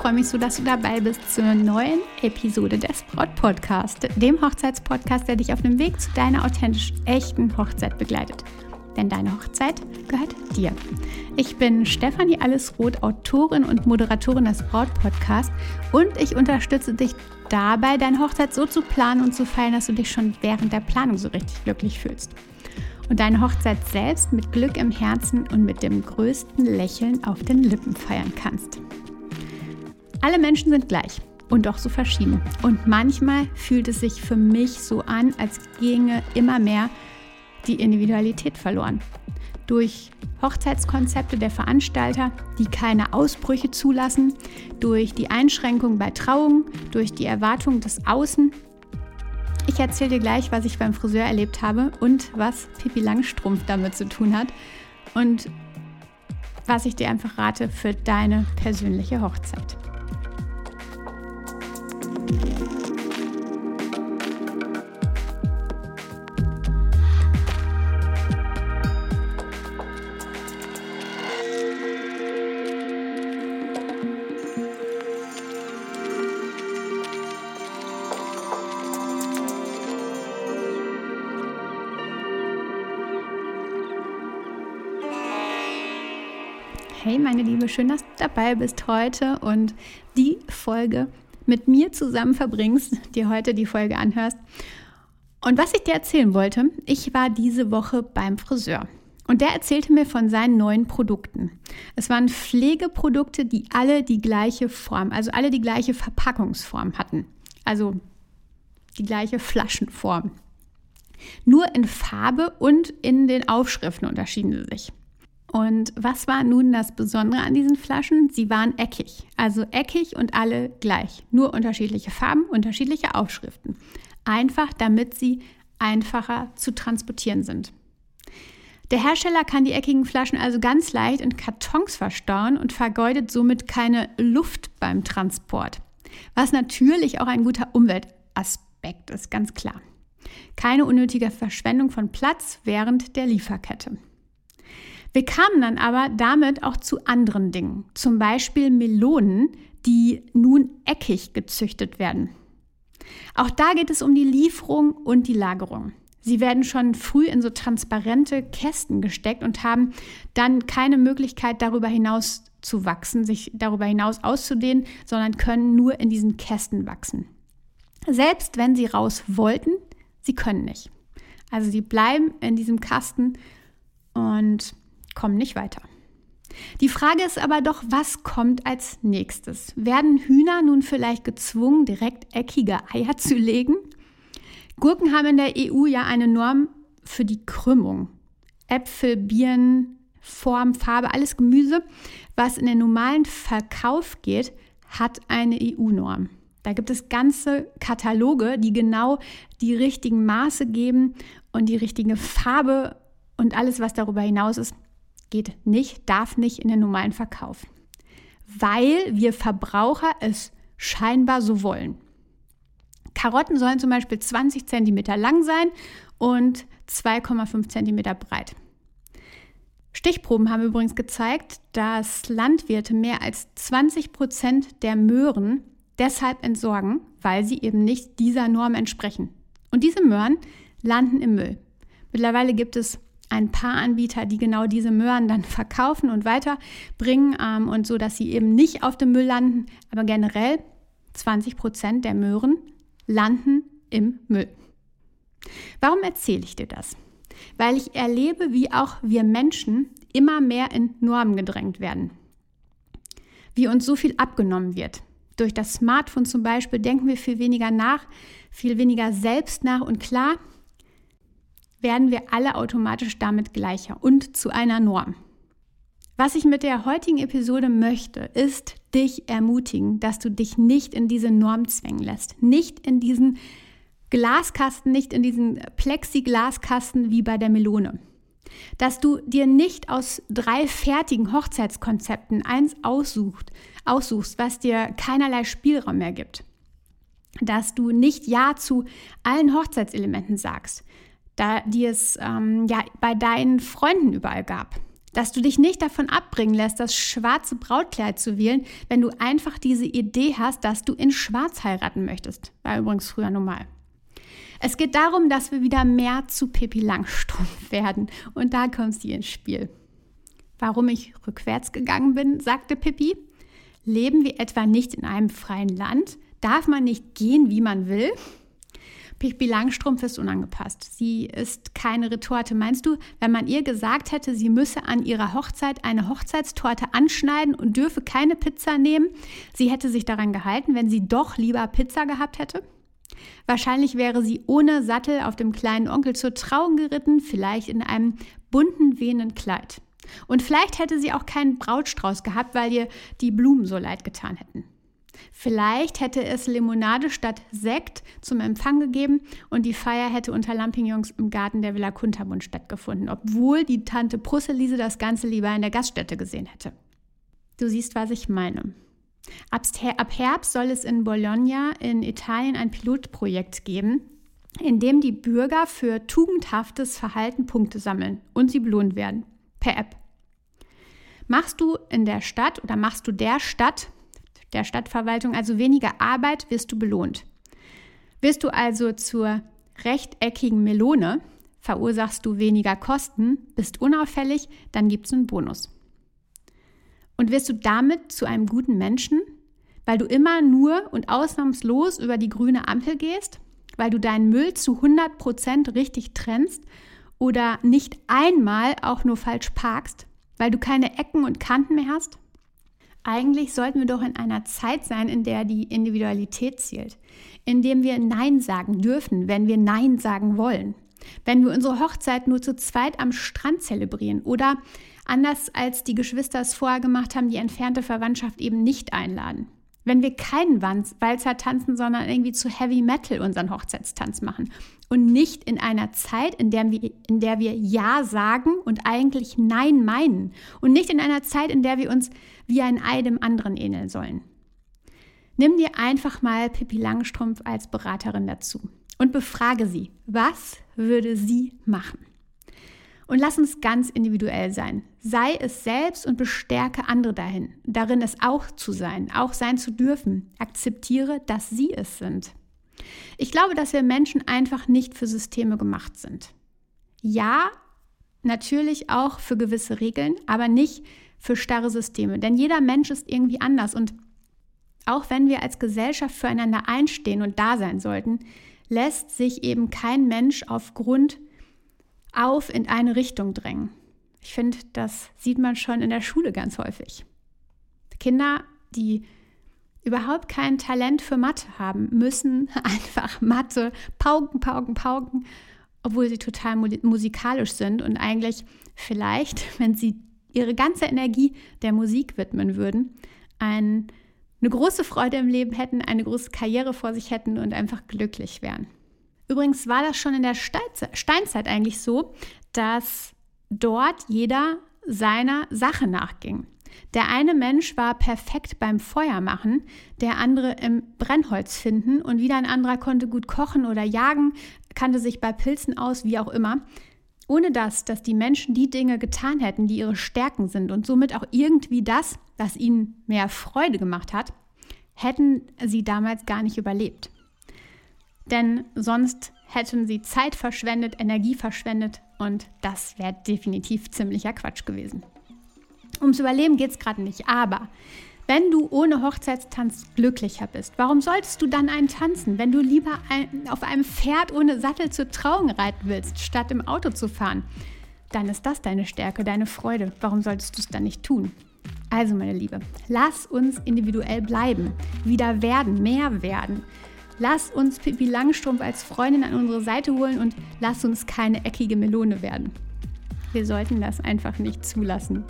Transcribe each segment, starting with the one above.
freue mich so, dass du dabei bist zur neuen Episode des Braut Podcast, dem Hochzeitspodcast, der dich auf dem Weg zu deiner authentisch echten Hochzeit begleitet. Denn deine Hochzeit gehört dir. Ich bin Stefanie Allesroth, Autorin und Moderatorin des Braut Podcasts und ich unterstütze dich dabei, deine Hochzeit so zu planen und zu feiern, dass du dich schon während der Planung so richtig glücklich fühlst und deine Hochzeit selbst mit Glück im Herzen und mit dem größten Lächeln auf den Lippen feiern kannst. Alle Menschen sind gleich und doch so verschieden. Und manchmal fühlt es sich für mich so an, als ginge immer mehr die Individualität verloren. Durch Hochzeitskonzepte der Veranstalter, die keine Ausbrüche zulassen, durch die Einschränkung bei Trauungen, durch die Erwartung des Außen ich erzähle dir gleich, was ich beim Friseur erlebt habe und was Pippi Langstrumpf damit zu tun hat und was ich dir einfach rate für deine persönliche Hochzeit. Hey meine Liebe, schön, dass du dabei bist heute und die Folge mit mir zusammen verbringst, dir heute die Folge anhörst. Und was ich dir erzählen wollte, ich war diese Woche beim Friseur und der erzählte mir von seinen neuen Produkten. Es waren Pflegeprodukte, die alle die gleiche Form, also alle die gleiche Verpackungsform hatten. Also die gleiche Flaschenform. Nur in Farbe und in den Aufschriften unterschieden sie sich. Und was war nun das Besondere an diesen Flaschen? Sie waren eckig, also eckig und alle gleich, nur unterschiedliche Farben, unterschiedliche Aufschriften. Einfach, damit sie einfacher zu transportieren sind. Der Hersteller kann die eckigen Flaschen also ganz leicht in Kartons verstauen und vergeudet somit keine Luft beim Transport. Was natürlich auch ein guter Umweltaspekt ist, ganz klar. Keine unnötige Verschwendung von Platz während der Lieferkette. Wir kamen dann aber damit auch zu anderen Dingen, zum Beispiel Melonen, die nun eckig gezüchtet werden. Auch da geht es um die Lieferung und die Lagerung. Sie werden schon früh in so transparente Kästen gesteckt und haben dann keine Möglichkeit, darüber hinaus zu wachsen, sich darüber hinaus auszudehnen, sondern können nur in diesen Kästen wachsen. Selbst wenn sie raus wollten, sie können nicht. Also sie bleiben in diesem Kasten und kommen nicht weiter. Die Frage ist aber doch, was kommt als nächstes? Werden Hühner nun vielleicht gezwungen, direkt eckige Eier zu legen? Gurken haben in der EU ja eine Norm für die Krümmung. Äpfel, Birnen, Form, Farbe, alles Gemüse, was in den normalen Verkauf geht, hat eine EU-Norm. Da gibt es ganze Kataloge, die genau die richtigen Maße geben und die richtige Farbe und alles, was darüber hinaus ist, geht nicht, darf nicht in den normalen Verkauf, weil wir Verbraucher es scheinbar so wollen. Karotten sollen zum Beispiel 20 cm lang sein und 2,5 cm breit. Stichproben haben übrigens gezeigt, dass Landwirte mehr als 20 Prozent der Möhren deshalb entsorgen, weil sie eben nicht dieser Norm entsprechen. Und diese Möhren landen im Müll. Mittlerweile gibt es ein paar Anbieter, die genau diese Möhren dann verkaufen und weiterbringen ähm, und so, dass sie eben nicht auf dem Müll landen. Aber generell 20 Prozent der Möhren landen im Müll. Warum erzähle ich dir das? Weil ich erlebe, wie auch wir Menschen immer mehr in Normen gedrängt werden. Wie uns so viel abgenommen wird. Durch das Smartphone zum Beispiel denken wir viel weniger nach, viel weniger selbst nach und klar, werden wir alle automatisch damit gleicher und zu einer Norm. Was ich mit der heutigen Episode möchte, ist dich ermutigen, dass du dich nicht in diese Norm zwängen lässt, nicht in diesen Glaskasten, nicht in diesen Plexiglaskasten wie bei der Melone. Dass du dir nicht aus drei fertigen Hochzeitskonzepten eins aussucht, aussuchst, was dir keinerlei Spielraum mehr gibt. Dass du nicht Ja zu allen Hochzeitselementen sagst, da die es ähm, ja bei deinen Freunden überall gab. Dass du dich nicht davon abbringen lässt, das schwarze Brautkleid zu wählen, wenn du einfach diese Idee hast, dass du in Schwarz heiraten möchtest. War übrigens früher normal. Es geht darum, dass wir wieder mehr zu Pippi Langstrumpf werden. Und da kommt sie ins Spiel. Warum ich rückwärts gegangen bin, sagte Pippi. Leben wir etwa nicht in einem freien Land? Darf man nicht gehen, wie man will? Pippi Langstrumpf ist unangepasst. Sie ist keine Retorte. Meinst du, wenn man ihr gesagt hätte, sie müsse an ihrer Hochzeit eine Hochzeitstorte anschneiden und dürfe keine Pizza nehmen, sie hätte sich daran gehalten, wenn sie doch lieber Pizza gehabt hätte? Wahrscheinlich wäre sie ohne Sattel auf dem kleinen Onkel zur Trauung geritten, vielleicht in einem bunten, wehenden Kleid. Und vielleicht hätte sie auch keinen Brautstrauß gehabt, weil ihr die Blumen so leid getan hätten. Vielleicht hätte es Limonade statt Sekt zum Empfang gegeben und die Feier hätte unter Lampignons im Garten der Villa Kunterbund stattgefunden, obwohl die Tante Brusselise das Ganze lieber in der Gaststätte gesehen hätte. Du siehst, was ich meine. Ab Herbst soll es in Bologna in Italien ein Pilotprojekt geben, in dem die Bürger für tugendhaftes Verhalten Punkte sammeln und sie belohnt werden per App. Machst du in der Stadt oder machst du der Stadt der Stadtverwaltung also weniger Arbeit, wirst du belohnt. Wirst du also zur rechteckigen Melone, verursachst du weniger Kosten, bist unauffällig, dann gibt es einen Bonus. Und wirst du damit zu einem guten Menschen, weil du immer nur und ausnahmslos über die grüne Ampel gehst, weil du deinen Müll zu 100 Prozent richtig trennst oder nicht einmal auch nur falsch parkst, weil du keine Ecken und Kanten mehr hast? Eigentlich sollten wir doch in einer Zeit sein, in der die Individualität zählt, in dem wir Nein sagen dürfen, wenn wir Nein sagen wollen. Wenn wir unsere Hochzeit nur zu zweit am Strand zelebrieren oder anders als die Geschwister es vorher gemacht haben, die entfernte Verwandtschaft eben nicht einladen. Wenn wir keinen Walzer tanzen, sondern irgendwie zu Heavy Metal unseren Hochzeitstanz machen und nicht in einer Zeit, in der, wir, in der wir Ja sagen und eigentlich Nein meinen und nicht in einer Zeit, in der wir uns wie ein Ei dem anderen ähneln sollen. Nimm dir einfach mal Pippi Langstrumpf als Beraterin dazu und befrage sie, was würde sie machen? Und lass uns ganz individuell sein. Sei es selbst und bestärke andere dahin, darin es auch zu sein, auch sein zu dürfen. Akzeptiere, dass sie es sind. Ich glaube, dass wir Menschen einfach nicht für Systeme gemacht sind. Ja, natürlich auch für gewisse Regeln, aber nicht für starre Systeme. Denn jeder Mensch ist irgendwie anders. Und auch wenn wir als Gesellschaft füreinander einstehen und da sein sollten, lässt sich eben kein Mensch aufgrund auf in eine Richtung drängen. Ich finde, das sieht man schon in der Schule ganz häufig. Kinder, die überhaupt kein Talent für Mathe haben, müssen einfach Mathe pauken, pauken, pauken, obwohl sie total musikalisch sind und eigentlich vielleicht, wenn sie ihre ganze Energie der Musik widmen würden, ein, eine große Freude im Leben hätten, eine große Karriere vor sich hätten und einfach glücklich wären. Übrigens war das schon in der Steinzeit eigentlich so, dass dort jeder seiner Sache nachging. Der eine Mensch war perfekt beim Feuermachen, der andere im Brennholz finden und wieder ein anderer konnte gut kochen oder jagen, kannte sich bei Pilzen aus, wie auch immer. Ohne das, dass die Menschen die Dinge getan hätten, die ihre Stärken sind und somit auch irgendwie das, was ihnen mehr Freude gemacht hat, hätten sie damals gar nicht überlebt denn sonst hätten sie Zeit verschwendet, Energie verschwendet und das wäre definitiv ziemlicher Quatsch gewesen. Ums Überleben geht es gerade nicht, aber wenn du ohne Hochzeitstanz glücklicher bist, warum solltest du dann einen tanzen, wenn du lieber ein, auf einem Pferd ohne Sattel zur Trauung reiten willst, statt im Auto zu fahren? Dann ist das deine Stärke, deine Freude. Warum solltest du es dann nicht tun? Also, meine Liebe, lass uns individuell bleiben, wieder werden, mehr werden. Lass uns Pippi Langstrumpf als Freundin an unsere Seite holen und lass uns keine eckige Melone werden. Wir sollten das einfach nicht zulassen.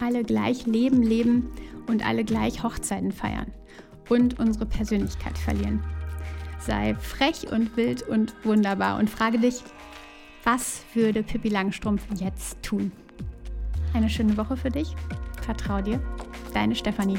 Alle gleich leben, leben und alle gleich Hochzeiten feiern und unsere Persönlichkeit verlieren. Sei frech und wild und wunderbar und frage dich, was würde Pippi Langstrumpf jetzt tun? Eine schöne Woche für dich. Vertrau dir. Deine Stefanie.